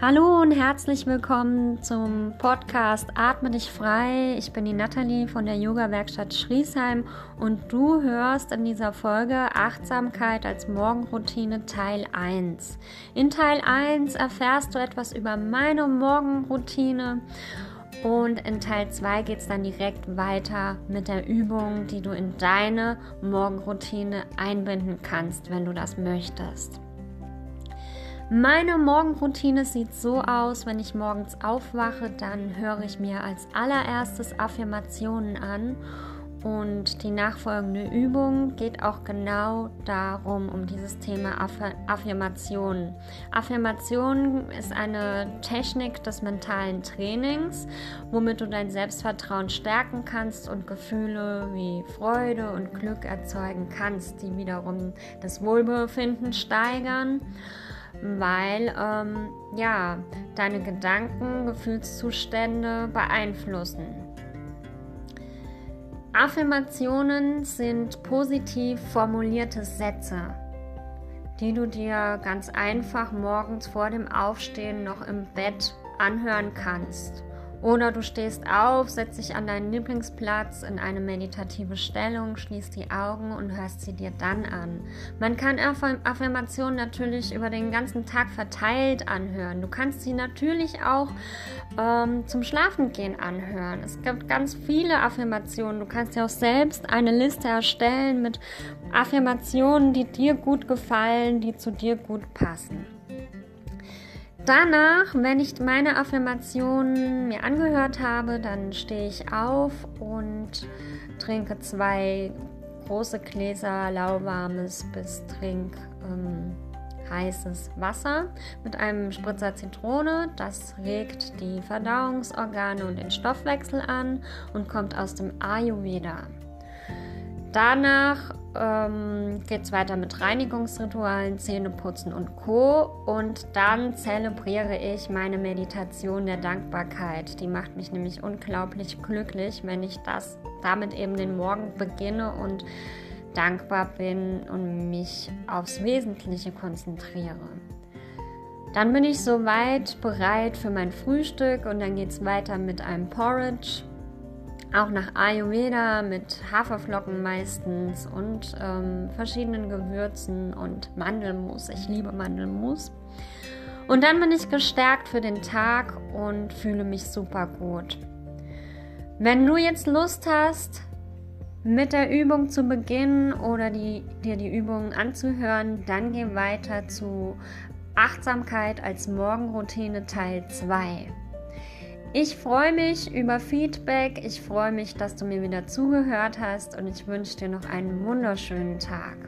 Hallo und herzlich willkommen zum Podcast Atme dich frei. Ich bin die Nathalie von der Yoga-Werkstatt Schriesheim und du hörst in dieser Folge Achtsamkeit als Morgenroutine Teil 1. In Teil 1 erfährst du etwas über meine Morgenroutine und in Teil 2 geht es dann direkt weiter mit der Übung, die du in deine Morgenroutine einbinden kannst, wenn du das möchtest. Meine Morgenroutine sieht so aus, wenn ich morgens aufwache, dann höre ich mir als allererstes Affirmationen an und die nachfolgende Übung geht auch genau darum, um dieses Thema Aff Affirmationen. Affirmationen ist eine Technik des mentalen Trainings, womit du dein Selbstvertrauen stärken kannst und Gefühle wie Freude und Glück erzeugen kannst, die wiederum das Wohlbefinden steigern weil ähm, ja deine Gedanken, Gefühlszustände beeinflussen. Affirmationen sind positiv formulierte Sätze, die du dir ganz einfach morgens vor dem Aufstehen noch im Bett anhören kannst. Oder du stehst auf, setzt dich an deinen Lieblingsplatz in eine meditative Stellung, schließt die Augen und hörst sie dir dann an. Man kann Affirmationen natürlich über den ganzen Tag verteilt anhören. Du kannst sie natürlich auch ähm, zum Schlafengehen anhören. Es gibt ganz viele Affirmationen. Du kannst dir auch selbst eine Liste erstellen mit Affirmationen, die dir gut gefallen, die zu dir gut passen. Danach, wenn ich meine Affirmationen mir angehört habe, dann stehe ich auf und trinke zwei große Gläser lauwarmes bis trink ähm, heißes Wasser mit einem Spritzer Zitrone. Das regt die Verdauungsorgane und den Stoffwechsel an und kommt aus dem Ayurveda. Danach ähm, geht es weiter mit Reinigungsritualen, Zähneputzen und Co. Und dann zelebriere ich meine Meditation der Dankbarkeit. Die macht mich nämlich unglaublich glücklich, wenn ich das damit eben den Morgen beginne und dankbar bin und mich aufs Wesentliche konzentriere. Dann bin ich soweit bereit für mein Frühstück und dann geht es weiter mit einem Porridge auch nach Ayurveda mit Haferflocken meistens und ähm, verschiedenen Gewürzen und Mandelmus. Ich liebe Mandelmus. Und dann bin ich gestärkt für den Tag und fühle mich super gut. Wenn du jetzt Lust hast, mit der Übung zu beginnen oder die, dir die Übungen anzuhören, dann geh weiter zu Achtsamkeit als Morgenroutine Teil 2. Ich freue mich über Feedback. Ich freue mich, dass du mir wieder zugehört hast und ich wünsche dir noch einen wunderschönen Tag.